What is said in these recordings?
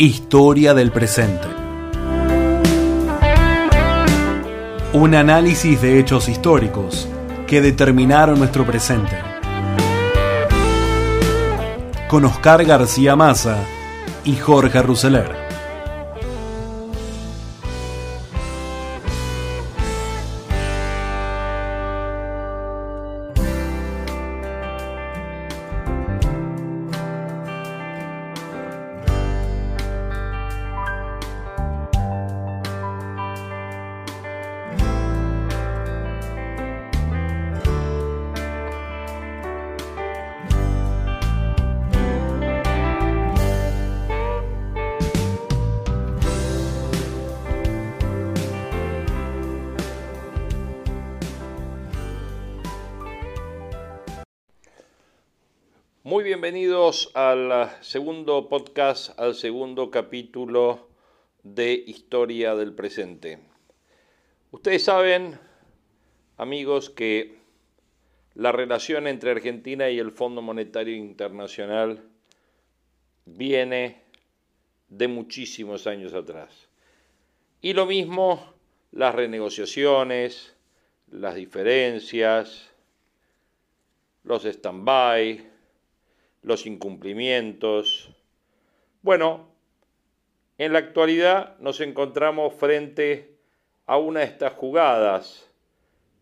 Historia del presente. Un análisis de hechos históricos que determinaron nuestro presente. Con Oscar García Maza y Jorge Rousseler. Al segundo podcast, al segundo capítulo de Historia del Presente. Ustedes saben, amigos, que la relación entre Argentina y el Fondo Monetario Internacional viene de muchísimos años atrás. Y lo mismo las renegociaciones, las diferencias, los stand-by, los incumplimientos. Bueno, en la actualidad nos encontramos frente a una de estas jugadas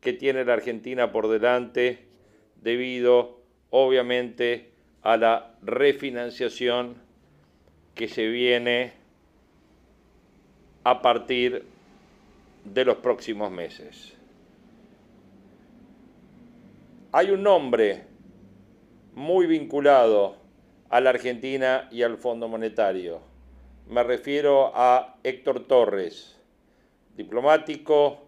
que tiene la Argentina por delante debido, obviamente, a la refinanciación que se viene a partir de los próximos meses. Hay un nombre muy vinculado a la Argentina y al Fondo Monetario. Me refiero a Héctor Torres, diplomático,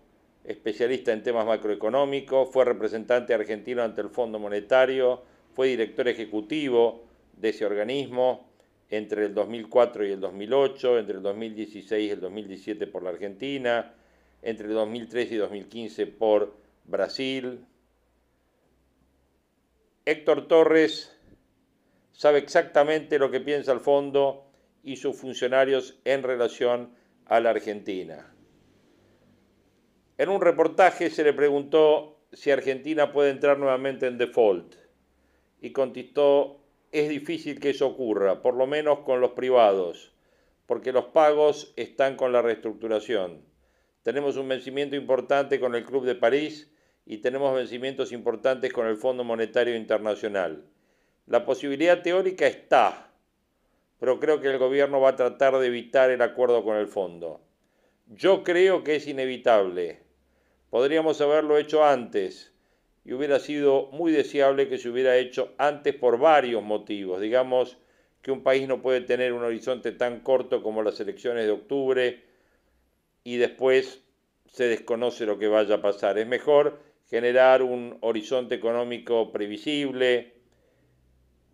especialista en temas macroeconómicos, fue representante argentino ante el Fondo Monetario, fue director ejecutivo de ese organismo entre el 2004 y el 2008, entre el 2016 y el 2017 por la Argentina, entre el 2003 y 2015 por Brasil, Héctor Torres sabe exactamente lo que piensa el fondo y sus funcionarios en relación a la Argentina. En un reportaje se le preguntó si Argentina puede entrar nuevamente en default y contestó, es difícil que eso ocurra, por lo menos con los privados, porque los pagos están con la reestructuración. Tenemos un vencimiento importante con el Club de París y tenemos vencimientos importantes con el Fondo Monetario Internacional. La posibilidad teórica está, pero creo que el gobierno va a tratar de evitar el acuerdo con el fondo. Yo creo que es inevitable. Podríamos haberlo hecho antes y hubiera sido muy deseable que se hubiera hecho antes por varios motivos. Digamos que un país no puede tener un horizonte tan corto como las elecciones de octubre y después se desconoce lo que vaya a pasar. Es mejor generar un horizonte económico previsible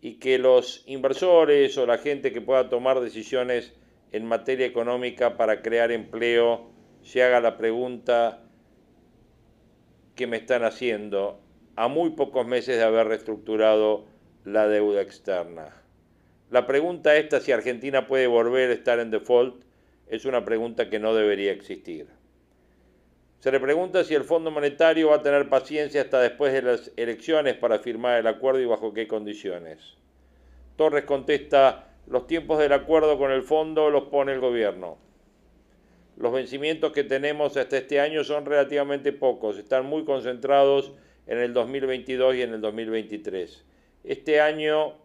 y que los inversores o la gente que pueda tomar decisiones en materia económica para crear empleo se haga la pregunta que me están haciendo a muy pocos meses de haber reestructurado la deuda externa. La pregunta esta, si Argentina puede volver a estar en default, es una pregunta que no debería existir. Se le pregunta si el Fondo Monetario va a tener paciencia hasta después de las elecciones para firmar el acuerdo y bajo qué condiciones. Torres contesta, los tiempos del acuerdo con el fondo los pone el gobierno. Los vencimientos que tenemos hasta este año son relativamente pocos, están muy concentrados en el 2022 y en el 2023. Este año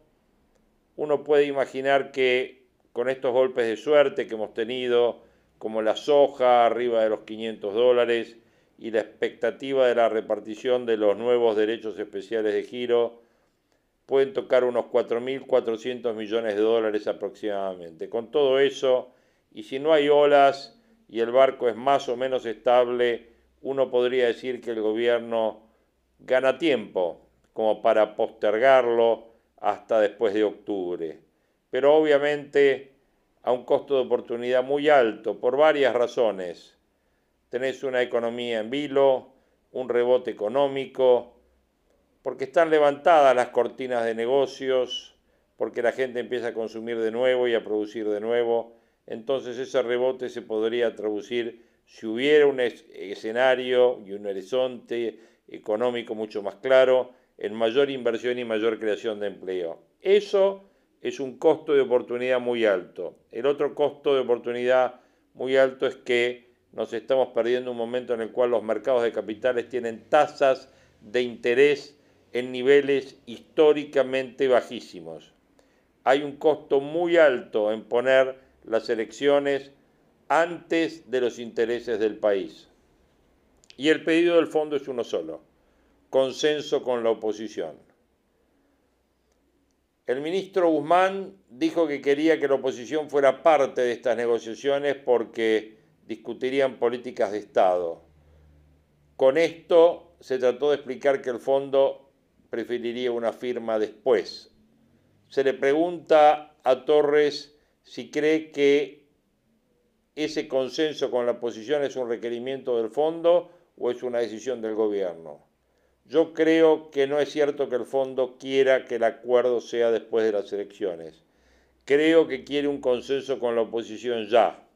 uno puede imaginar que con estos golpes de suerte que hemos tenido, como la soja arriba de los 500 dólares y la expectativa de la repartición de los nuevos derechos especiales de giro, pueden tocar unos 4.400 millones de dólares aproximadamente. Con todo eso, y si no hay olas y el barco es más o menos estable, uno podría decir que el gobierno gana tiempo como para postergarlo hasta después de octubre. Pero obviamente a un costo de oportunidad muy alto por varias razones. Tenés una economía en vilo, un rebote económico, porque están levantadas las cortinas de negocios, porque la gente empieza a consumir de nuevo y a producir de nuevo, entonces ese rebote se podría traducir, si hubiera un escenario y un horizonte económico mucho más claro, en mayor inversión y mayor creación de empleo. Eso es un costo de oportunidad muy alto. El otro costo de oportunidad muy alto es que nos estamos perdiendo un momento en el cual los mercados de capitales tienen tasas de interés en niveles históricamente bajísimos. Hay un costo muy alto en poner las elecciones antes de los intereses del país. Y el pedido del fondo es uno solo, consenso con la oposición. El ministro Guzmán dijo que quería que la oposición fuera parte de estas negociaciones porque discutirían políticas de Estado. Con esto se trató de explicar que el fondo preferiría una firma después. Se le pregunta a Torres si cree que ese consenso con la oposición es un requerimiento del fondo o es una decisión del gobierno. Yo creo que no es cierto que el fondo quiera que el acuerdo sea después de las elecciones. Creo que quiere un consenso con la oposición ya.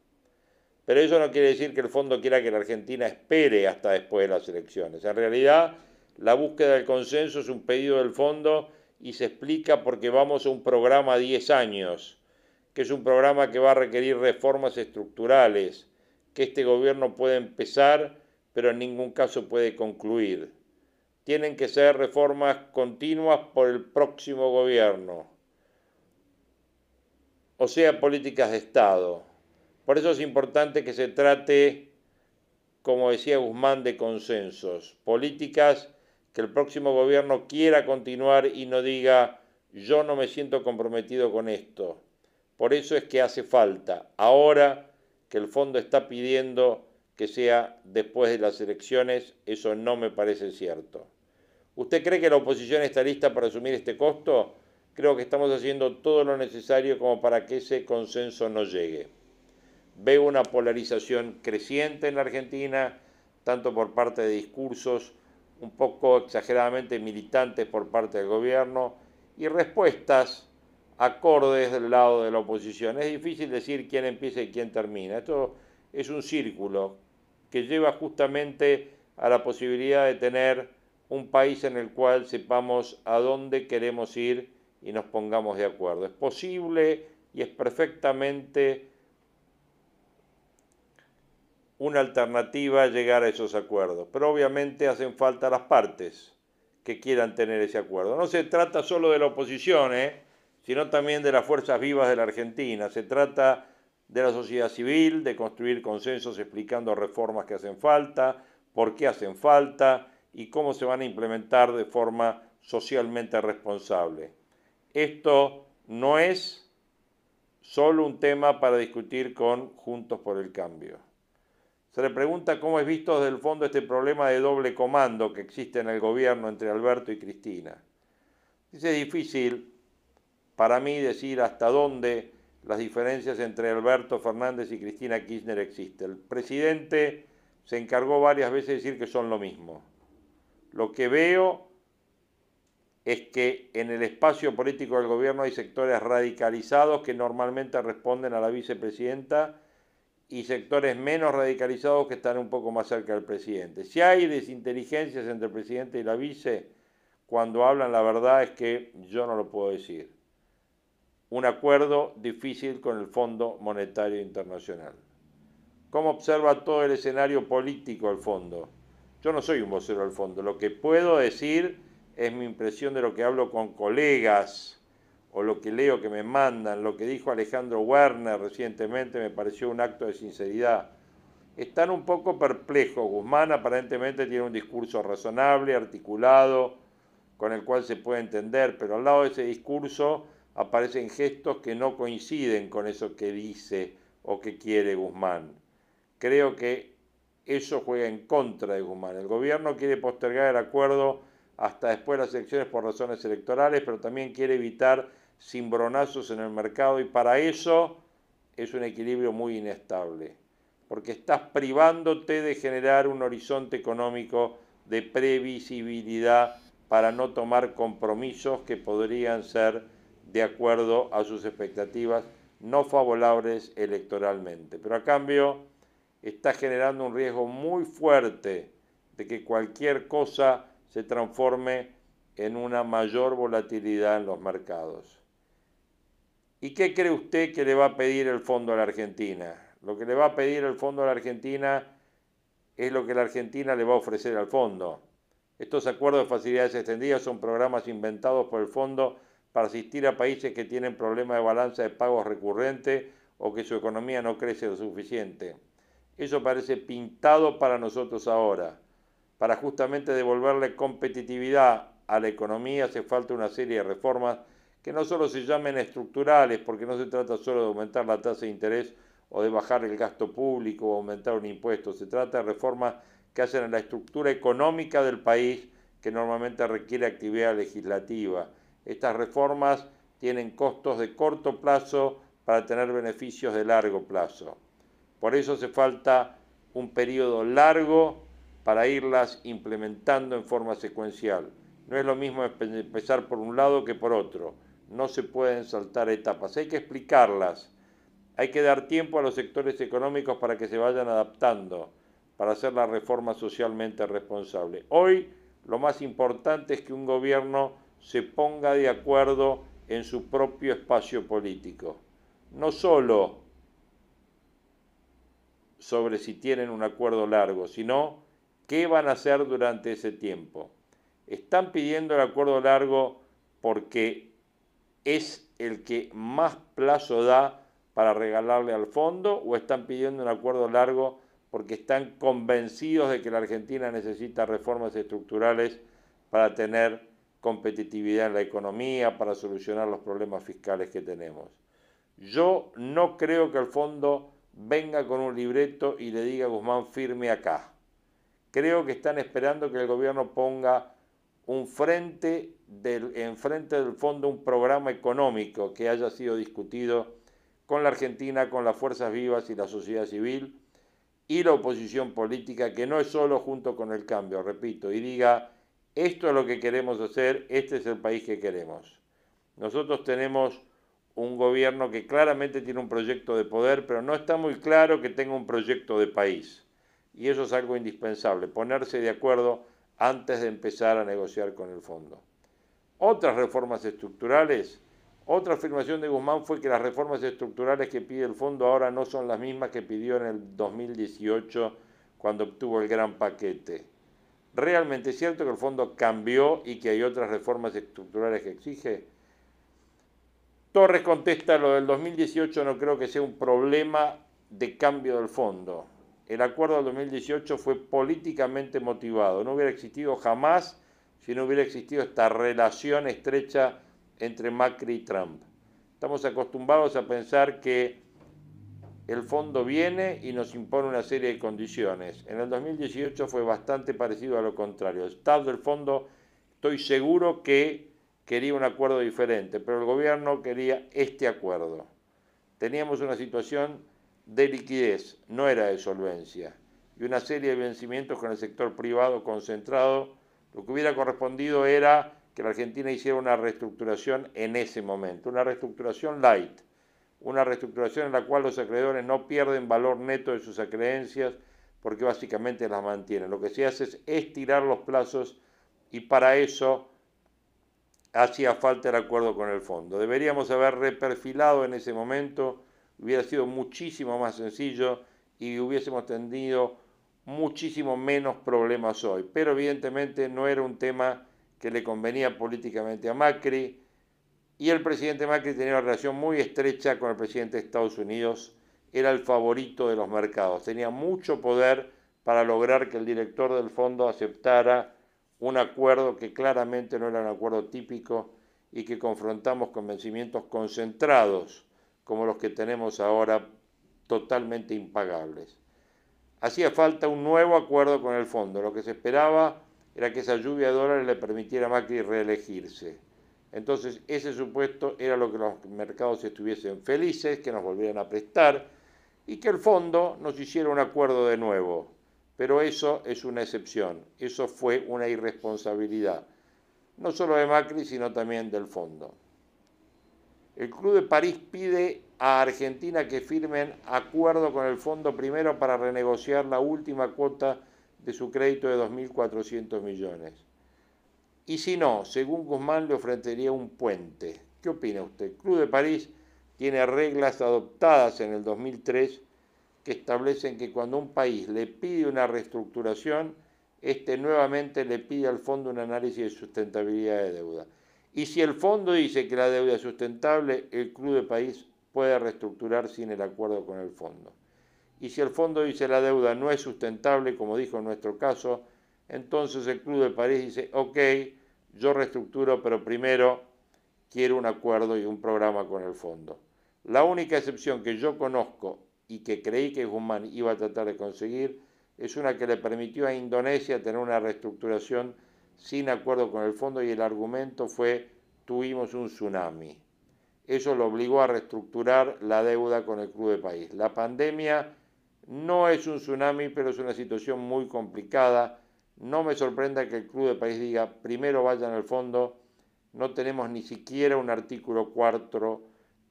Pero eso no quiere decir que el fondo quiera que la Argentina espere hasta después de las elecciones. En realidad, la búsqueda del consenso es un pedido del fondo y se explica porque vamos a un programa a 10 años, que es un programa que va a requerir reformas estructurales, que este gobierno puede empezar, pero en ningún caso puede concluir. Tienen que ser reformas continuas por el próximo gobierno, o sea, políticas de Estado por eso es importante que se trate, como decía Guzmán, de consensos, políticas que el próximo gobierno quiera continuar y no diga yo no me siento comprometido con esto. Por eso es que hace falta, ahora que el fondo está pidiendo que sea después de las elecciones, eso no me parece cierto. ¿Usted cree que la oposición está lista para asumir este costo? Creo que estamos haciendo todo lo necesario como para que ese consenso no llegue. Veo una polarización creciente en la Argentina, tanto por parte de discursos un poco exageradamente militantes por parte del gobierno y respuestas acordes del lado de la oposición. Es difícil decir quién empieza y quién termina. Esto es un círculo que lleva justamente a la posibilidad de tener un país en el cual sepamos a dónde queremos ir y nos pongamos de acuerdo. Es posible y es perfectamente una alternativa llegar a esos acuerdos. Pero obviamente hacen falta las partes que quieran tener ese acuerdo. No se trata solo de la oposición, ¿eh? sino también de las fuerzas vivas de la Argentina. Se trata de la sociedad civil, de construir consensos explicando reformas que hacen falta, por qué hacen falta y cómo se van a implementar de forma socialmente responsable. Esto no es solo un tema para discutir con Juntos por el Cambio. Se le pregunta cómo es visto desde el fondo este problema de doble comando que existe en el gobierno entre Alberto y Cristina. Dice, es difícil para mí decir hasta dónde las diferencias entre Alberto Fernández y Cristina Kirchner existen. El presidente se encargó varias veces de decir que son lo mismo. Lo que veo es que en el espacio político del gobierno hay sectores radicalizados que normalmente responden a la vicepresidenta y sectores menos radicalizados que están un poco más cerca del presidente. Si hay desinteligencias entre el presidente y la vice, cuando hablan la verdad es que yo no lo puedo decir. Un acuerdo difícil con el Fondo Monetario Internacional. ¿Cómo observa todo el escenario político el fondo? Yo no soy un vocero del fondo. Lo que puedo decir es mi impresión de lo que hablo con colegas o lo que leo que me mandan, lo que dijo Alejandro Werner recientemente me pareció un acto de sinceridad. Están un poco perplejos. Guzmán aparentemente tiene un discurso razonable, articulado, con el cual se puede entender, pero al lado de ese discurso aparecen gestos que no coinciden con eso que dice o que quiere Guzmán. Creo que eso juega en contra de Guzmán. El gobierno quiere postergar el acuerdo hasta después de las elecciones por razones electorales, pero también quiere evitar cimbronazos en el mercado y para eso es un equilibrio muy inestable, porque estás privándote de generar un horizonte económico de previsibilidad para no tomar compromisos que podrían ser de acuerdo a sus expectativas no favorables electoralmente. Pero a cambio está generando un riesgo muy fuerte de que cualquier cosa se transforme en una mayor volatilidad en los mercados. ¿Y qué cree usted que le va a pedir el fondo a la Argentina? Lo que le va a pedir el fondo a la Argentina es lo que la Argentina le va a ofrecer al fondo. Estos acuerdos de facilidades extendidas son programas inventados por el fondo para asistir a países que tienen problemas de balanza de pagos recurrente o que su economía no crece lo suficiente. Eso parece pintado para nosotros ahora. Para justamente devolverle competitividad a la economía hace falta una serie de reformas que no solo se llamen estructurales, porque no se trata solo de aumentar la tasa de interés o de bajar el gasto público o aumentar un impuesto, se trata de reformas que hacen en la estructura económica del país que normalmente requiere actividad legislativa. Estas reformas tienen costos de corto plazo para tener beneficios de largo plazo. Por eso hace falta un periodo largo para irlas implementando en forma secuencial. No es lo mismo empezar por un lado que por otro. No se pueden saltar etapas. Hay que explicarlas. Hay que dar tiempo a los sectores económicos para que se vayan adaptando, para hacer la reforma socialmente responsable. Hoy lo más importante es que un gobierno se ponga de acuerdo en su propio espacio político. No solo sobre si tienen un acuerdo largo, sino qué van a hacer durante ese tiempo. Están pidiendo el acuerdo largo porque es el que más plazo da para regalarle al fondo o están pidiendo un acuerdo largo porque están convencidos de que la Argentina necesita reformas estructurales para tener competitividad en la economía, para solucionar los problemas fiscales que tenemos. Yo no creo que el fondo venga con un libreto y le diga a Guzmán firme acá. Creo que están esperando que el gobierno ponga un frente del, enfrente del fondo un programa económico que haya sido discutido con la Argentina, con las fuerzas vivas y la sociedad civil y la oposición política, que no es solo junto con el cambio, repito, y diga, esto es lo que queremos hacer, este es el país que queremos. Nosotros tenemos un gobierno que claramente tiene un proyecto de poder, pero no está muy claro que tenga un proyecto de país. Y eso es algo indispensable, ponerse de acuerdo antes de empezar a negociar con el fondo. Otras reformas estructurales, otra afirmación de Guzmán fue que las reformas estructurales que pide el fondo ahora no son las mismas que pidió en el 2018 cuando obtuvo el gran paquete. ¿Realmente es cierto que el fondo cambió y que hay otras reformas estructurales que exige? Torres contesta lo del 2018 no creo que sea un problema de cambio del fondo el acuerdo del 2018 fue políticamente motivado. No hubiera existido jamás si no hubiera existido esta relación estrecha entre Macri y Trump. Estamos acostumbrados a pensar que el fondo viene y nos impone una serie de condiciones. En el 2018 fue bastante parecido a lo contrario. El Estado del fondo, estoy seguro que quería un acuerdo diferente, pero el gobierno quería este acuerdo. Teníamos una situación de liquidez, no era de solvencia, y una serie de vencimientos con el sector privado concentrado, lo que hubiera correspondido era que la Argentina hiciera una reestructuración en ese momento, una reestructuración light, una reestructuración en la cual los acreedores no pierden valor neto de sus acreencias porque básicamente las mantienen. Lo que se hace es estirar los plazos y para eso hacía falta el acuerdo con el fondo. Deberíamos haber reperfilado en ese momento hubiera sido muchísimo más sencillo y hubiésemos tenido muchísimo menos problemas hoy. Pero evidentemente no era un tema que le convenía políticamente a Macri y el presidente Macri tenía una relación muy estrecha con el presidente de Estados Unidos, era el favorito de los mercados, tenía mucho poder para lograr que el director del fondo aceptara un acuerdo que claramente no era un acuerdo típico y que confrontamos con vencimientos concentrados como los que tenemos ahora totalmente impagables. Hacía falta un nuevo acuerdo con el fondo. Lo que se esperaba era que esa lluvia de dólares le permitiera a Macri reelegirse. Entonces, ese supuesto era lo que los mercados estuviesen felices, que nos volvieran a prestar y que el fondo nos hiciera un acuerdo de nuevo. Pero eso es una excepción, eso fue una irresponsabilidad, no solo de Macri, sino también del fondo. El Club de París pide a Argentina que firmen acuerdo con el fondo primero para renegociar la última cuota de su crédito de 2.400 millones. Y si no, según Guzmán le ofrecería un puente. ¿Qué opina usted? El Club de París tiene reglas adoptadas en el 2003 que establecen que cuando un país le pide una reestructuración, este nuevamente le pide al fondo un análisis de sustentabilidad de deuda. Y si el fondo dice que la deuda es sustentable, el Club de País puede reestructurar sin el acuerdo con el fondo. Y si el fondo dice la deuda no es sustentable, como dijo en nuestro caso, entonces el Club de París dice, ok, yo reestructuro, pero primero quiero un acuerdo y un programa con el fondo. La única excepción que yo conozco y que creí que Guzmán iba a tratar de conseguir es una que le permitió a Indonesia tener una reestructuración sin acuerdo con el fondo y el argumento fue tuvimos un tsunami. Eso lo obligó a reestructurar la deuda con el Club de País. La pandemia no es un tsunami, pero es una situación muy complicada. No me sorprenda que el Club de País diga, primero vayan al fondo, no tenemos ni siquiera un artículo 4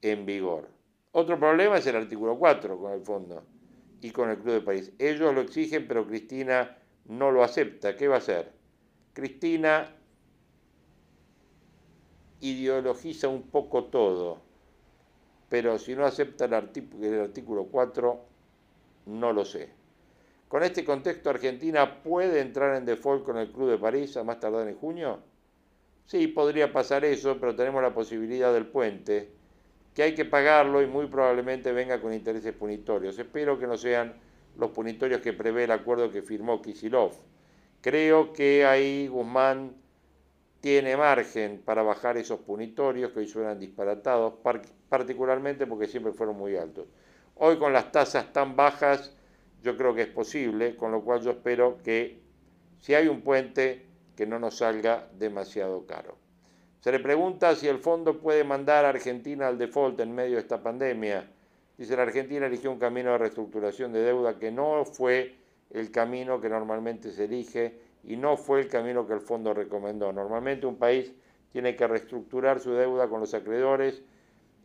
en vigor. Otro problema es el artículo 4 con el fondo y con el Club de País. Ellos lo exigen, pero Cristina no lo acepta. ¿Qué va a hacer? Cristina ideologiza un poco todo, pero si no acepta el, artículo 4, no lo sé. Con este contexto, ¿Argentina puede entrar en default con el Club de París a más tardar en junio? Sí, podría pasar eso, pero tenemos la posibilidad del puente, que hay que pagarlo y muy probablemente venga con intereses punitorios. Espero que no sean los punitorios que prevé el acuerdo que firmó Kisilov. Creo que ahí Guzmán tiene margen para bajar esos punitorios que hoy suenan disparatados, particularmente porque siempre fueron muy altos. Hoy con las tasas tan bajas, yo creo que es posible, con lo cual yo espero que si hay un puente, que no nos salga demasiado caro. Se le pregunta si el fondo puede mandar a Argentina al default en medio de esta pandemia. Dice, la Argentina eligió un camino de reestructuración de deuda que no fue el camino que normalmente se elige y no fue el camino que el fondo recomendó. Normalmente un país tiene que reestructurar su deuda con los acreedores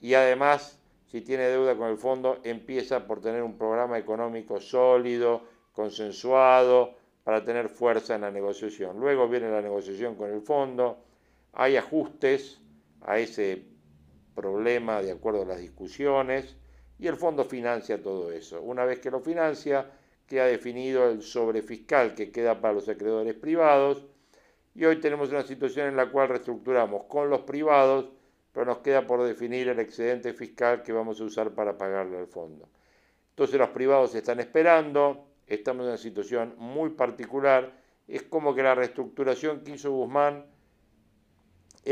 y además, si tiene deuda con el fondo, empieza por tener un programa económico sólido, consensuado, para tener fuerza en la negociación. Luego viene la negociación con el fondo, hay ajustes a ese problema de acuerdo a las discusiones y el fondo financia todo eso. Una vez que lo financia, que ha definido el sobrefiscal que queda para los acreedores privados y hoy tenemos una situación en la cual reestructuramos con los privados, pero nos queda por definir el excedente fiscal que vamos a usar para pagarle al fondo. Entonces los privados están esperando, estamos en una situación muy particular, es como que la reestructuración que hizo Guzmán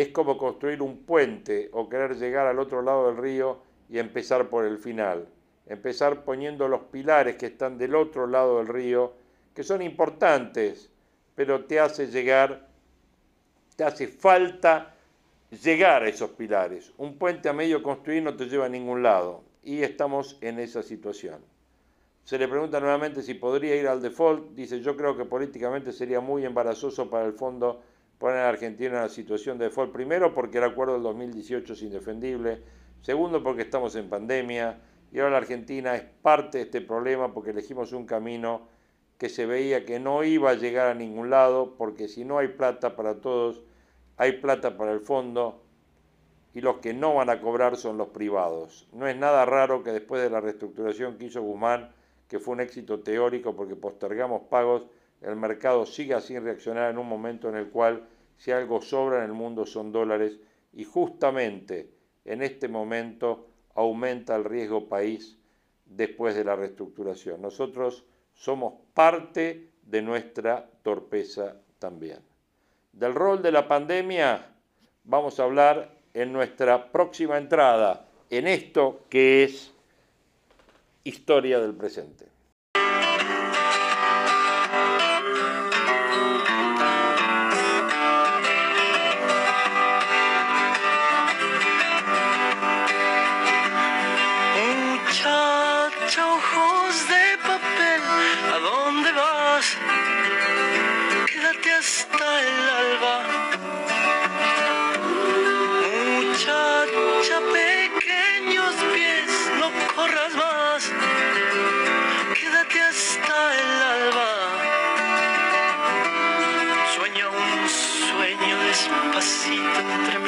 es como construir un puente o querer llegar al otro lado del río y empezar por el final empezar poniendo los pilares que están del otro lado del río, que son importantes, pero te hace llegar, te hace falta llegar a esos pilares. Un puente a medio construir no te lleva a ningún lado y estamos en esa situación. Se le pregunta nuevamente si podría ir al default. Dice, yo creo que políticamente sería muy embarazoso para el fondo poner a Argentina en una situación de default. Primero, porque el acuerdo del 2018 es indefendible. Segundo, porque estamos en pandemia y ahora la Argentina es parte de este problema porque elegimos un camino que se veía que no iba a llegar a ningún lado, porque si no hay plata para todos, hay plata para el fondo y los que no van a cobrar son los privados. No es nada raro que después de la reestructuración que hizo Guzmán, que fue un éxito teórico porque postergamos pagos, el mercado siga sin reaccionar en un momento en el cual si algo sobra en el mundo son dólares y justamente en este momento aumenta el riesgo país después de la reestructuración. Nosotros somos parte de nuestra torpeza también. Del rol de la pandemia vamos a hablar en nuestra próxima entrada en esto que es historia del presente.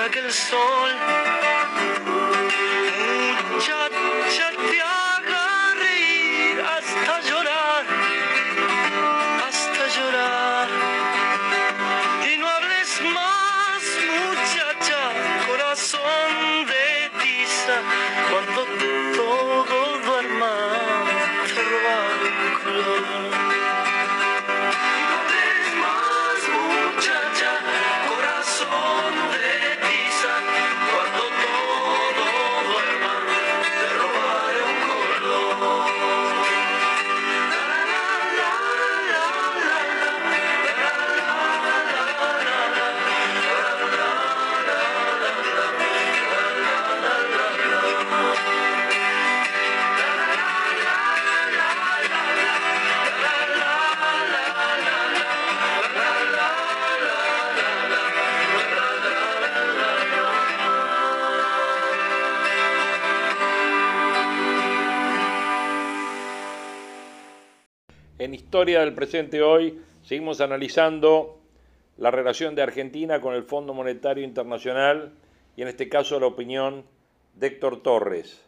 Hasta que el sol Historia del Presente Hoy seguimos analizando la relación de Argentina con el Fondo Monetario Internacional y en este caso la opinión de Héctor Torres.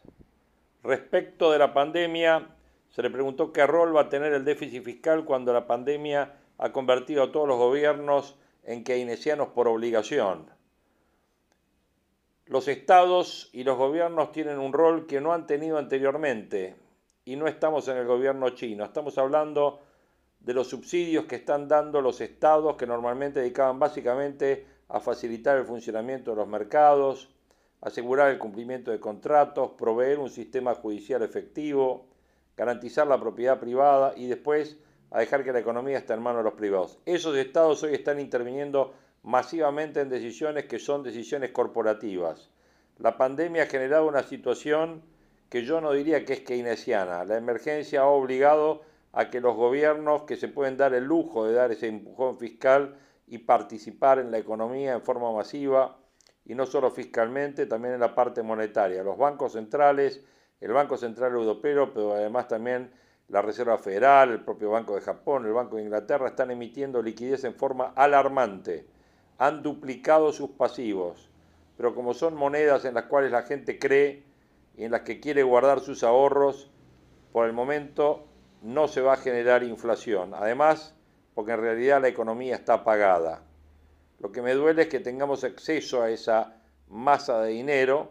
Respecto de la pandemia, se le preguntó qué rol va a tener el déficit fiscal cuando la pandemia ha convertido a todos los gobiernos en keynesianos por obligación. Los estados y los gobiernos tienen un rol que no han tenido anteriormente y no estamos en el gobierno chino, estamos hablando de los subsidios que están dando los estados que normalmente dedicaban básicamente a facilitar el funcionamiento de los mercados, asegurar el cumplimiento de contratos, proveer un sistema judicial efectivo, garantizar la propiedad privada y después a dejar que la economía esté en manos de los privados. Esos estados hoy están interviniendo masivamente en decisiones que son decisiones corporativas. La pandemia ha generado una situación que yo no diría que es keynesiana. La emergencia ha obligado a que los gobiernos que se pueden dar el lujo de dar ese empujón fiscal y participar en la economía en forma masiva, y no solo fiscalmente, también en la parte monetaria. Los bancos centrales, el Banco Central Europeo, pero además también la Reserva Federal, el propio Banco de Japón, el Banco de Inglaterra, están emitiendo liquidez en forma alarmante. Han duplicado sus pasivos, pero como son monedas en las cuales la gente cree y en las que quiere guardar sus ahorros, por el momento no se va a generar inflación. Además, porque en realidad la economía está apagada. Lo que me duele es que tengamos acceso a esa masa de dinero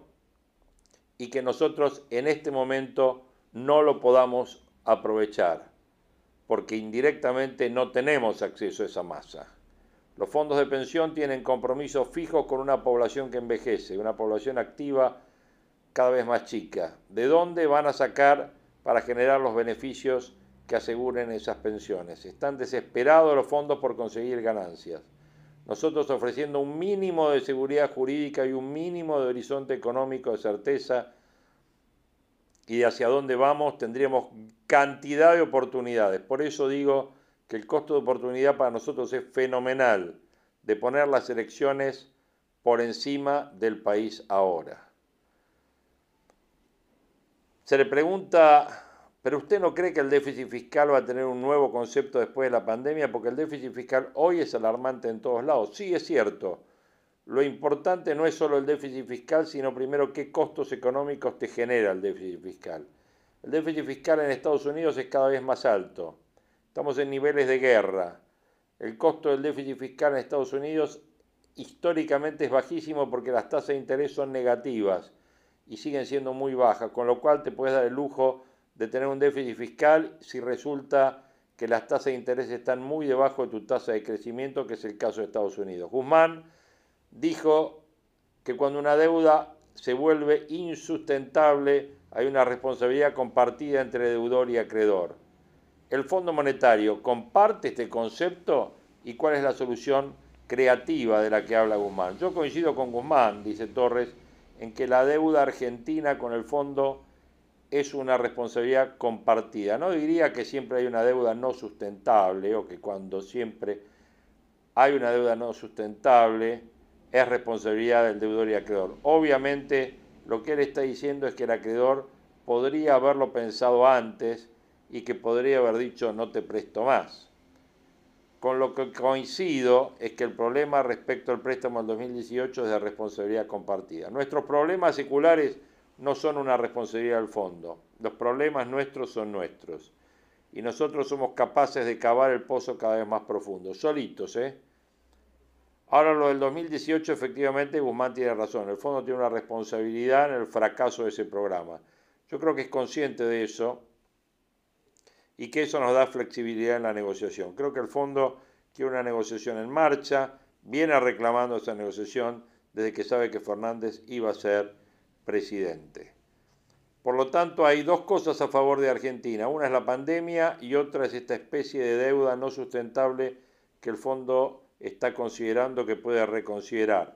y que nosotros en este momento no lo podamos aprovechar, porque indirectamente no tenemos acceso a esa masa. Los fondos de pensión tienen compromisos fijos con una población que envejece, una población activa cada vez más chica. ¿De dónde van a sacar para generar los beneficios que aseguren esas pensiones? Están desesperados los fondos por conseguir ganancias. Nosotros ofreciendo un mínimo de seguridad jurídica y un mínimo de horizonte económico de certeza y de hacia dónde vamos, tendríamos cantidad de oportunidades. Por eso digo que el costo de oportunidad para nosotros es fenomenal, de poner las elecciones por encima del país ahora. Se le pregunta, ¿pero usted no cree que el déficit fiscal va a tener un nuevo concepto después de la pandemia? Porque el déficit fiscal hoy es alarmante en todos lados. Sí, es cierto. Lo importante no es solo el déficit fiscal, sino primero qué costos económicos te genera el déficit fiscal. El déficit fiscal en Estados Unidos es cada vez más alto. Estamos en niveles de guerra. El costo del déficit fiscal en Estados Unidos históricamente es bajísimo porque las tasas de interés son negativas y siguen siendo muy bajas, con lo cual te puedes dar el lujo de tener un déficit fiscal si resulta que las tasas de interés están muy debajo de tu tasa de crecimiento, que es el caso de Estados Unidos. Guzmán dijo que cuando una deuda se vuelve insustentable, hay una responsabilidad compartida entre deudor y acreedor. ¿El Fondo Monetario comparte este concepto y cuál es la solución creativa de la que habla Guzmán? Yo coincido con Guzmán, dice Torres, en que la deuda argentina con el fondo es una responsabilidad compartida. No diría que siempre hay una deuda no sustentable o que cuando siempre hay una deuda no sustentable es responsabilidad del deudor y acreedor. Obviamente lo que él está diciendo es que el acreedor podría haberlo pensado antes y que podría haber dicho no te presto más. Con lo que coincido es que el problema respecto al préstamo del 2018 es de responsabilidad compartida. Nuestros problemas seculares no son una responsabilidad del fondo. Los problemas nuestros son nuestros. Y nosotros somos capaces de cavar el pozo cada vez más profundo, solitos, ¿eh? Ahora lo del 2018, efectivamente, Guzmán tiene razón. El fondo tiene una responsabilidad en el fracaso de ese programa. Yo creo que es consciente de eso y que eso nos da flexibilidad en la negociación. Creo que el fondo quiere una negociación en marcha, viene reclamando esa negociación desde que sabe que Fernández iba a ser presidente. Por lo tanto, hay dos cosas a favor de Argentina. Una es la pandemia y otra es esta especie de deuda no sustentable que el fondo está considerando que puede reconsiderar.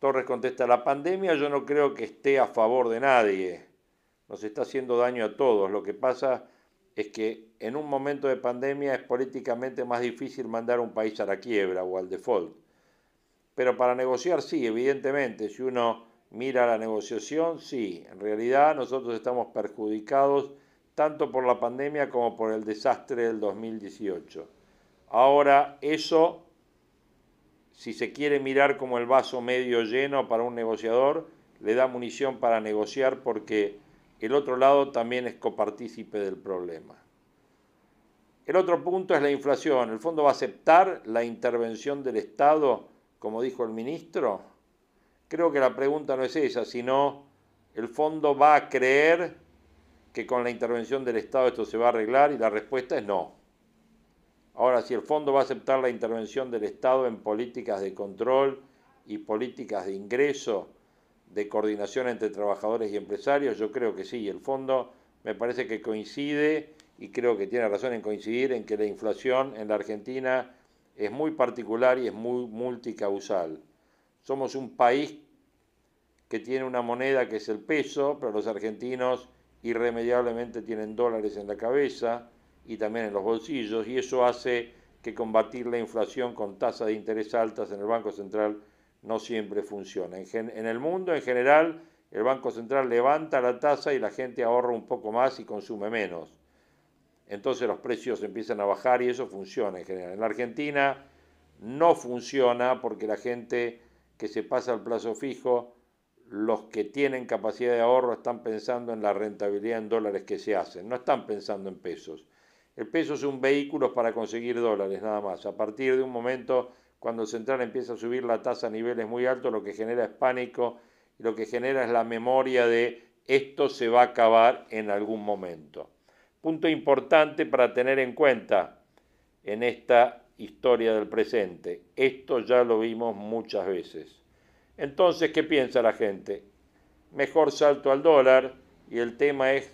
Torres contesta, la pandemia yo no creo que esté a favor de nadie. Nos está haciendo daño a todos. Lo que pasa es que en un momento de pandemia es políticamente más difícil mandar un país a la quiebra o al default. Pero para negociar sí, evidentemente, si uno mira la negociación, sí, en realidad nosotros estamos perjudicados tanto por la pandemia como por el desastre del 2018. Ahora, eso, si se quiere mirar como el vaso medio lleno para un negociador, le da munición para negociar porque el otro lado también es copartícipe del problema. El otro punto es la inflación. ¿El fondo va a aceptar la intervención del Estado, como dijo el ministro? Creo que la pregunta no es esa, sino el fondo va a creer que con la intervención del Estado esto se va a arreglar y la respuesta es no. Ahora, si el fondo va a aceptar la intervención del Estado en políticas de control y políticas de ingreso, de coordinación entre trabajadores y empresarios? Yo creo que sí. El fondo me parece que coincide y creo que tiene razón en coincidir en que la inflación en la Argentina es muy particular y es muy multicausal. Somos un país que tiene una moneda que es el peso, pero los argentinos irremediablemente tienen dólares en la cabeza y también en los bolsillos, y eso hace que combatir la inflación con tasas de interés altas en el Banco Central no siempre funciona. En, el mundo en general, el Banco Central levanta la tasa y la gente ahorra un poco más y consume menos. Entonces los precios empiezan a bajar y eso funciona en general. En la Argentina no funciona porque la gente que se pasa al plazo fijo, los que tienen capacidad de ahorro están pensando en la rentabilidad en dólares que se hacen, no están pensando en pesos. El peso es un vehículo para conseguir dólares nada más. A partir de un momento cuando central empieza a subir la tasa a niveles muy altos, lo que genera es pánico y lo que genera es la memoria de esto se va a acabar en algún momento. Punto importante para tener en cuenta en esta historia del presente. Esto ya lo vimos muchas veces. Entonces, ¿qué piensa la gente? Mejor salto al dólar y el tema es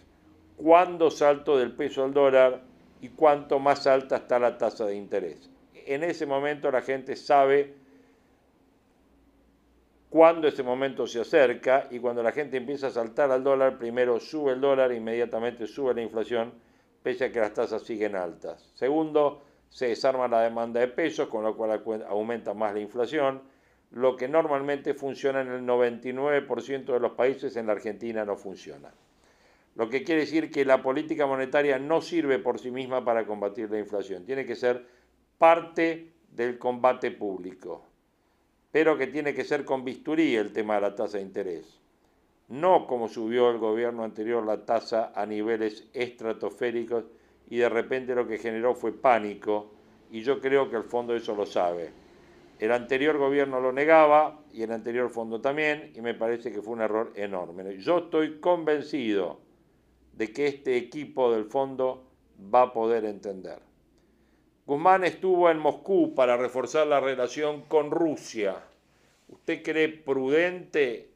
cuándo salto del peso al dólar y cuánto más alta está la tasa de interés en ese momento la gente sabe cuándo ese momento se acerca y cuando la gente empieza a saltar al dólar, primero sube el dólar, inmediatamente sube la inflación, pese a que las tasas siguen altas. Segundo, se desarma la demanda de pesos, con lo cual aumenta más la inflación, lo que normalmente funciona en el 99% de los países, en la Argentina no funciona. lo que quiere decir que la política monetaria no sirve por sí misma para combatir la inflación, tiene que ser parte del combate público, pero que tiene que ser con bisturí el tema de la tasa de interés, no como subió el gobierno anterior la tasa a niveles estratosféricos y de repente lo que generó fue pánico y yo creo que el fondo eso lo sabe. El anterior gobierno lo negaba y el anterior fondo también y me parece que fue un error enorme. Yo estoy convencido de que este equipo del fondo va a poder entender. Guzmán estuvo en Moscú para reforzar la relación con Rusia. ¿Usted cree prudente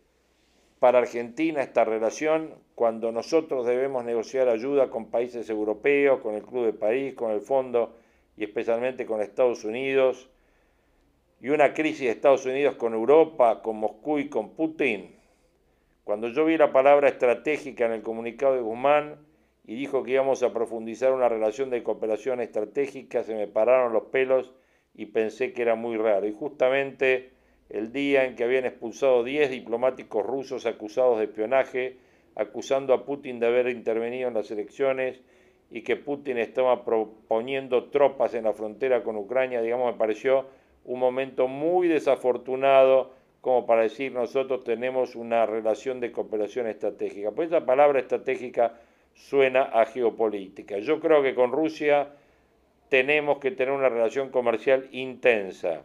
para Argentina esta relación cuando nosotros debemos negociar ayuda con países europeos, con el Club de París, con el Fondo y especialmente con Estados Unidos? Y una crisis de Estados Unidos con Europa, con Moscú y con Putin cuando yo vi la palabra estratégica en el comunicado de Guzmán y dijo que íbamos a profundizar una relación de cooperación estratégica, se me pararon los pelos y pensé que era muy raro. Y justamente el día en que habían expulsado 10 diplomáticos rusos acusados de espionaje, acusando a Putin de haber intervenido en las elecciones y que Putin estaba proponiendo tropas en la frontera con Ucrania, digamos, me pareció un momento muy desafortunado como para decir nosotros tenemos una relación de cooperación estratégica. Pues esa palabra estratégica suena a geopolítica. Yo creo que con Rusia tenemos que tener una relación comercial intensa.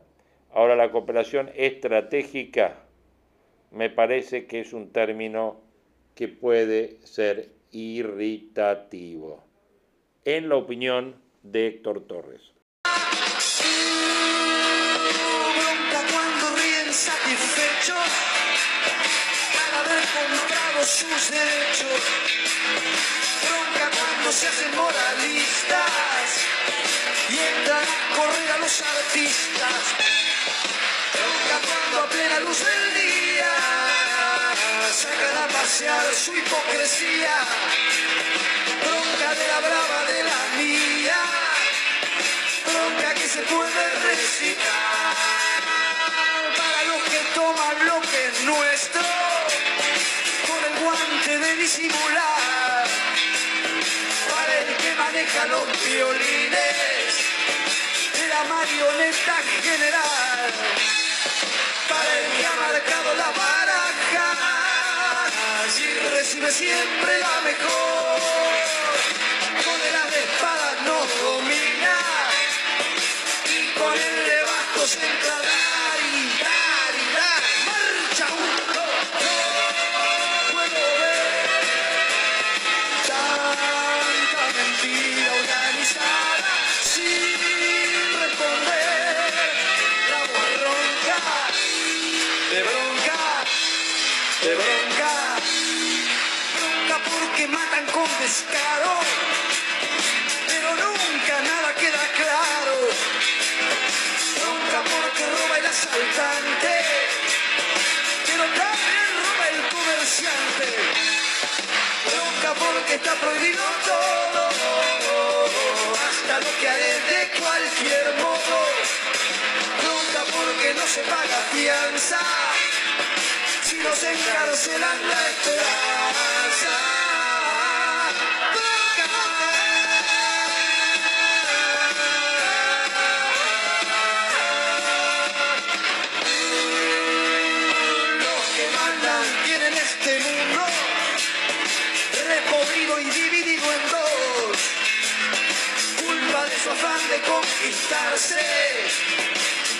Ahora la cooperación estratégica me parece que es un término que puede ser irritativo, en la opinión de Héctor Torres. sus derechos. Bronca cuando se hacen moralistas y entran a correr a los artistas. Cuando a plena luz del día sacan a pasear su hipocresía. Bronca de la brava de la mía. Bronca que se puede recitar para los que toman lo que es nuestro de disimular para el que maneja los violines la marioneta general. Para el que ha marcado la baraja y recibe siempre la mejor prohibido todo, hasta lo que haré de cualquier modo. Nunca porque no se paga fianza, si nos encarcelan la esperanza.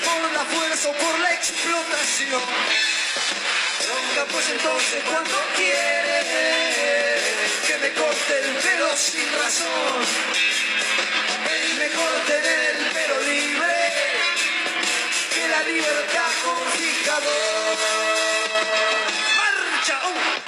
Por la fuerza o por la explotación. Bronca pues entonces cuando quiere que me corte el pelo sin razón. Es mejor tener el pelo libre que la libertad con fijador. Marcha, un,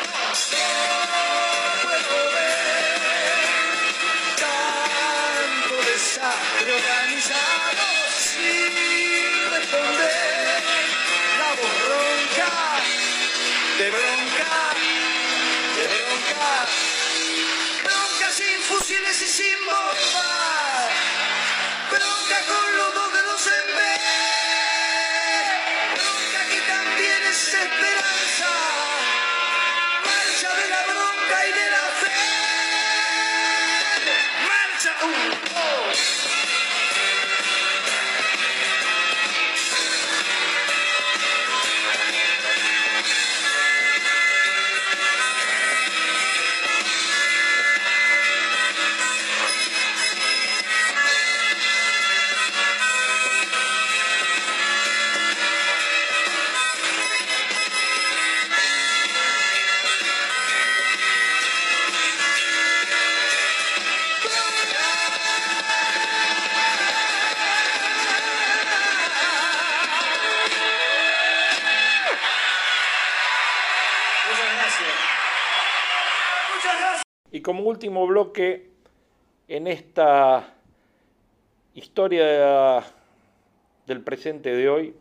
como último bloque, en esta historia del presente de hoy,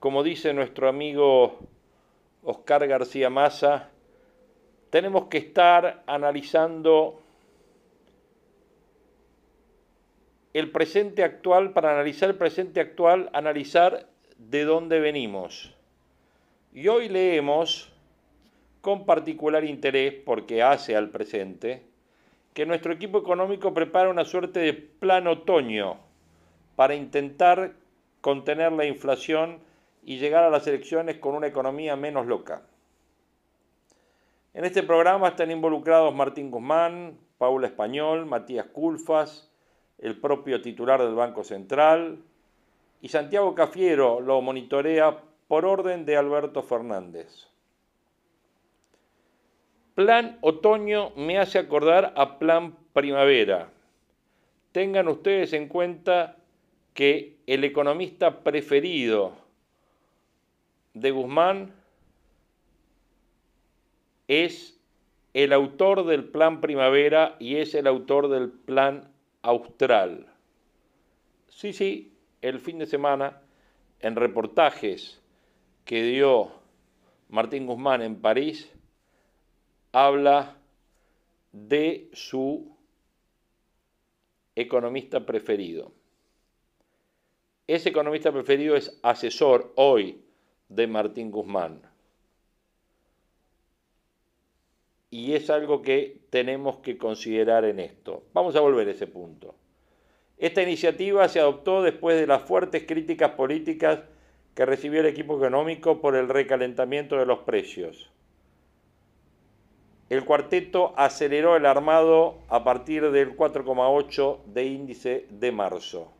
como dice nuestro amigo Oscar García Maza, tenemos que estar analizando el presente actual, para analizar el presente actual, analizar de dónde venimos. Y hoy leemos con particular interés, porque hace al presente, que nuestro equipo económico prepara una suerte de plan otoño para intentar contener la inflación y llegar a las elecciones con una economía menos loca. En este programa están involucrados Martín Guzmán, Paula Español, Matías Culfas, el propio titular del Banco Central, y Santiago Cafiero lo monitorea por orden de Alberto Fernández. Plan otoño me hace acordar a plan primavera. Tengan ustedes en cuenta que el economista preferido de Guzmán es el autor del plan primavera y es el autor del plan austral. Sí, sí, el fin de semana, en reportajes que dio Martín Guzmán en París, habla de su economista preferido. Ese economista preferido es asesor hoy de Martín Guzmán. Y es algo que tenemos que considerar en esto. Vamos a volver a ese punto. Esta iniciativa se adoptó después de las fuertes críticas políticas que recibió el equipo económico por el recalentamiento de los precios el cuarteto aceleró el armado a partir del 4,8 de índice de marzo.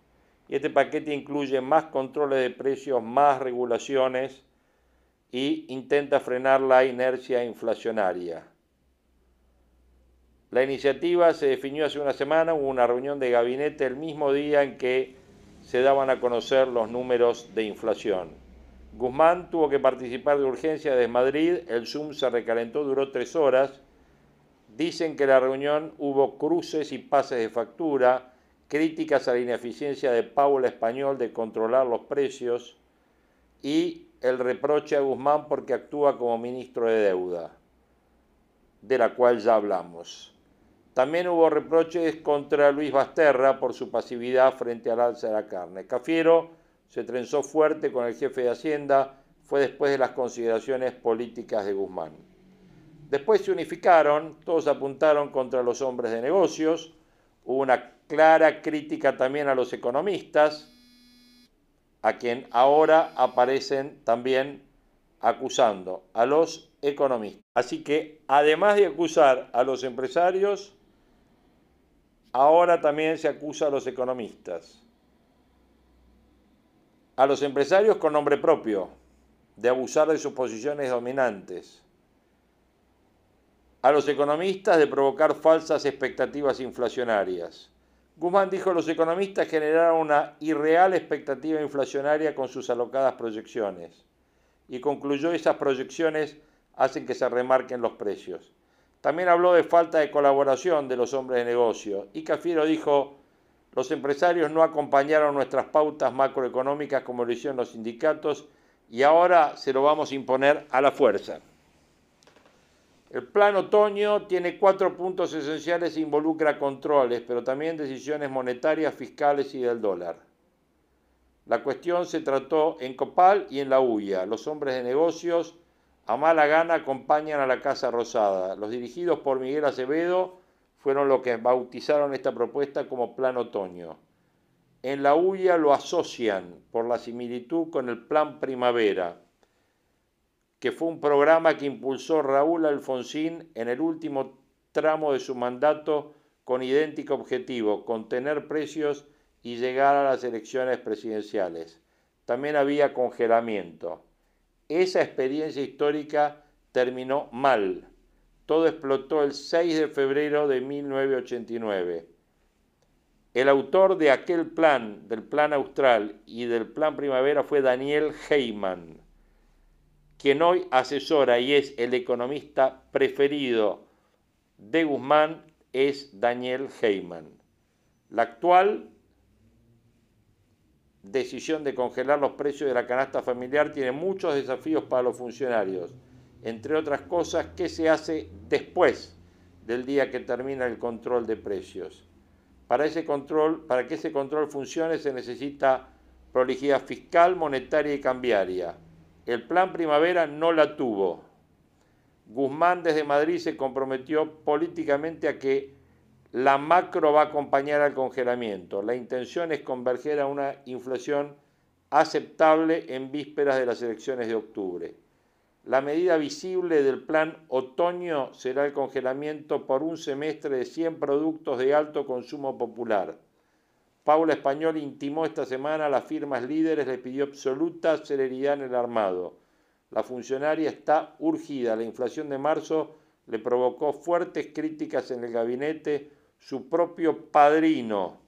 Y este paquete incluye más controles de precios, más regulaciones y intenta frenar la inercia inflacionaria. La iniciativa se definió hace una semana, hubo una reunión de gabinete el mismo día en que se daban a conocer los números de inflación. Guzmán tuvo que participar de urgencia desde Madrid, el Zoom se recalentó, duró tres horas. Dicen que en la reunión hubo cruces y pases de factura, críticas a la ineficiencia de Paula Español de controlar los precios y el reproche a Guzmán porque actúa como ministro de deuda, de la cual ya hablamos. También hubo reproches contra Luis Basterra por su pasividad frente al alza de la carne. Cafiero se trenzó fuerte con el jefe de Hacienda, fue después de las consideraciones políticas de Guzmán. Después se unificaron, todos apuntaron contra los hombres de negocios, hubo una clara crítica también a los economistas, a quien ahora aparecen también acusando a los economistas. Así que además de acusar a los empresarios, ahora también se acusa a los economistas a los empresarios con nombre propio, de abusar de sus posiciones dominantes, a los economistas de provocar falsas expectativas inflacionarias. Guzmán dijo los economistas generaron una irreal expectativa inflacionaria con sus alocadas proyecciones y concluyó esas proyecciones hacen que se remarquen los precios. También habló de falta de colaboración de los hombres de negocio y Cafiero dijo los empresarios no acompañaron nuestras pautas macroeconómicas como lo hicieron los sindicatos y ahora se lo vamos a imponer a la fuerza. El plan otoño tiene cuatro puntos esenciales e involucra controles, pero también decisiones monetarias, fiscales y del dólar. La cuestión se trató en Copal y en la UIA. Los hombres de negocios a mala gana acompañan a la Casa Rosada. Los dirigidos por Miguel Acevedo fueron los que bautizaron esta propuesta como Plan Otoño. En la UIA lo asocian por la similitud con el Plan Primavera, que fue un programa que impulsó Raúl Alfonsín en el último tramo de su mandato con idéntico objetivo, contener precios y llegar a las elecciones presidenciales. También había congelamiento. Esa experiencia histórica terminó mal. Todo explotó el 6 de febrero de 1989. El autor de aquel plan, del plan austral y del plan primavera fue Daniel Heyman, quien hoy asesora y es el economista preferido de Guzmán, es Daniel Heyman. La actual decisión de congelar los precios de la canasta familiar tiene muchos desafíos para los funcionarios entre otras cosas, qué se hace después del día que termina el control de precios. Para, ese control, para que ese control funcione se necesita prolijidad fiscal, monetaria y cambiaria. El plan primavera no la tuvo. Guzmán desde Madrid se comprometió políticamente a que la macro va a acompañar al congelamiento. La intención es converger a una inflación aceptable en vísperas de las elecciones de octubre. La medida visible del plan otoño será el congelamiento por un semestre de 100 productos de alto consumo popular. Paula Español intimó esta semana a las firmas líderes, le pidió absoluta celeridad en el armado. La funcionaria está urgida. La inflación de marzo le provocó fuertes críticas en el gabinete. Su propio padrino,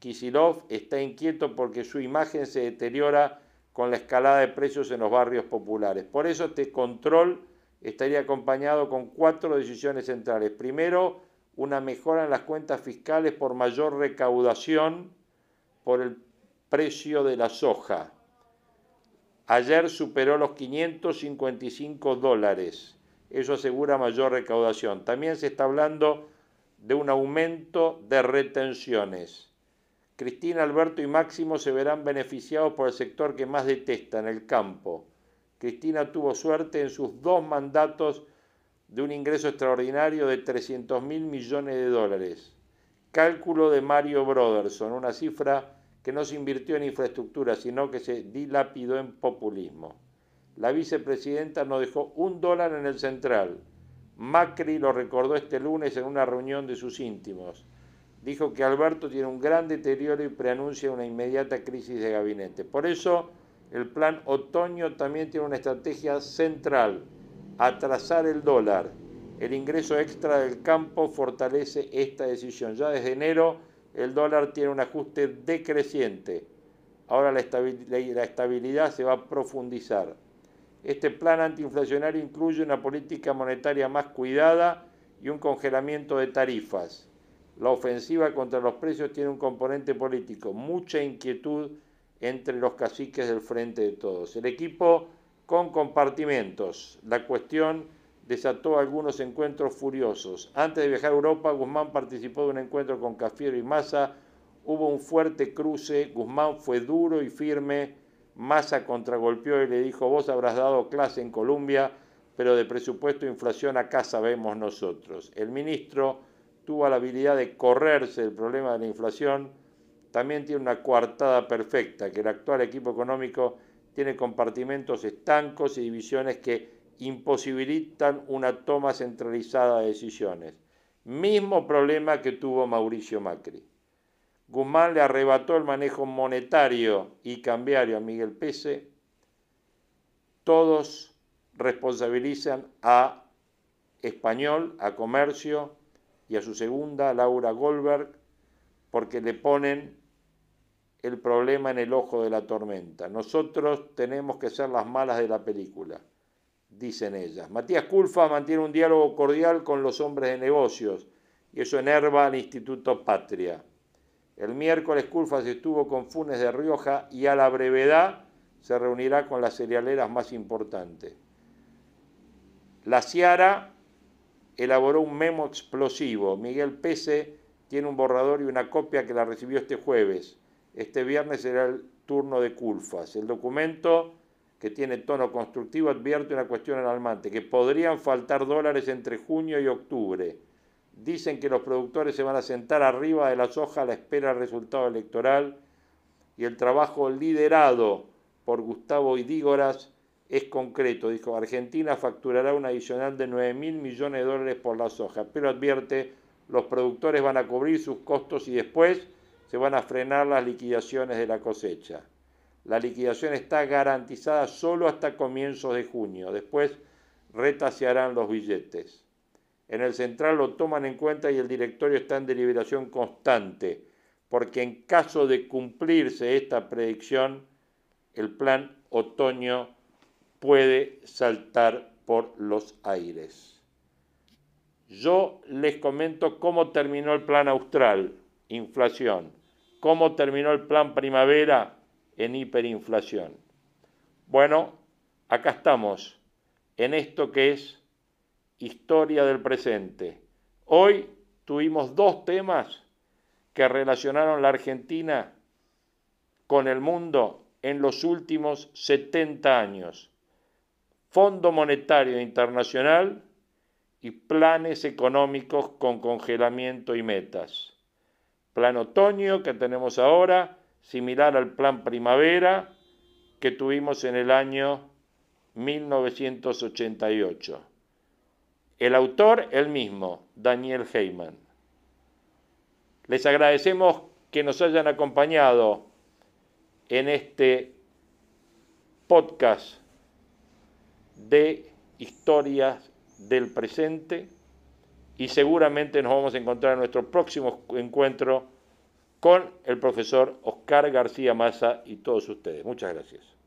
Kisilov, está inquieto porque su imagen se deteriora con la escalada de precios en los barrios populares. Por eso este control estaría acompañado con cuatro decisiones centrales. Primero, una mejora en las cuentas fiscales por mayor recaudación por el precio de la soja. Ayer superó los 555 dólares. Eso asegura mayor recaudación. También se está hablando de un aumento de retenciones. Cristina, Alberto y Máximo se verán beneficiados por el sector que más detestan, el campo. Cristina tuvo suerte en sus dos mandatos de un ingreso extraordinario de 300 mil millones de dólares. Cálculo de Mario Broderson, una cifra que no se invirtió en infraestructura, sino que se dilapidó en populismo. La vicepresidenta no dejó un dólar en el central. Macri lo recordó este lunes en una reunión de sus íntimos dijo que Alberto tiene un gran deterioro y preanuncia una inmediata crisis de gabinete. Por eso, el plan otoño también tiene una estrategia central, atrasar el dólar. El ingreso extra del campo fortalece esta decisión. Ya desde enero el dólar tiene un ajuste decreciente. Ahora la estabilidad se va a profundizar. Este plan antiinflacionario incluye una política monetaria más cuidada y un congelamiento de tarifas. La ofensiva contra los precios tiene un componente político, mucha inquietud entre los caciques del Frente de Todos. El equipo con compartimentos. La cuestión desató algunos encuentros furiosos. Antes de viajar a Europa, Guzmán participó de un encuentro con Cafiero y Massa. Hubo un fuerte cruce. Guzmán fue duro y firme. Massa contragolpeó y le dijo, vos habrás dado clase en Colombia, pero de presupuesto e inflación acá sabemos nosotros. El ministro tuvo la habilidad de correrse el problema de la inflación, también tiene una coartada perfecta, que el actual equipo económico tiene compartimentos estancos y divisiones que imposibilitan una toma centralizada de decisiones. Mismo problema que tuvo Mauricio Macri. Guzmán le arrebató el manejo monetario y cambiario a Miguel Pese. Todos responsabilizan a Español, a Comercio, y a su segunda, Laura Goldberg, porque le ponen el problema en el ojo de la tormenta. Nosotros tenemos que ser las malas de la película, dicen ellas. Matías Culfa mantiene un diálogo cordial con los hombres de negocios y eso enerva al Instituto Patria. El miércoles Culfa se estuvo con Funes de Rioja y a la brevedad se reunirá con las cerealeras más importantes. La Ciara elaboró un memo explosivo. Miguel Pese tiene un borrador y una copia que la recibió este jueves. Este viernes será el turno de Culfas. El documento, que tiene tono constructivo, advierte una cuestión alarmante, que podrían faltar dólares entre junio y octubre. Dicen que los productores se van a sentar arriba de la soja a la espera del resultado electoral y el trabajo liderado por Gustavo Idígoras es concreto. Dijo, Argentina facturará un adicional de 9 mil millones de dólares por la soja, pero advierte, los productores van a cubrir sus costos y después se van a frenar las liquidaciones de la cosecha. La liquidación está garantizada solo hasta comienzos de junio. Después retasearán los billetes. En el central lo toman en cuenta y el directorio está en deliberación constante, porque en caso de cumplirse esta predicción, el plan otoño puede saltar por los aires. Yo les comento cómo terminó el plan austral, inflación, cómo terminó el plan primavera, en hiperinflación. Bueno, acá estamos en esto que es historia del presente. Hoy tuvimos dos temas que relacionaron la Argentina con el mundo en los últimos 70 años. Fondo Monetario Internacional y planes económicos con congelamiento y metas. Plan otoño que tenemos ahora similar al plan primavera que tuvimos en el año 1988. El autor, el mismo, Daniel Heyman. Les agradecemos que nos hayan acompañado en este podcast de historias del presente y seguramente nos vamos a encontrar en nuestro próximo encuentro con el profesor Oscar García Maza y todos ustedes. Muchas gracias.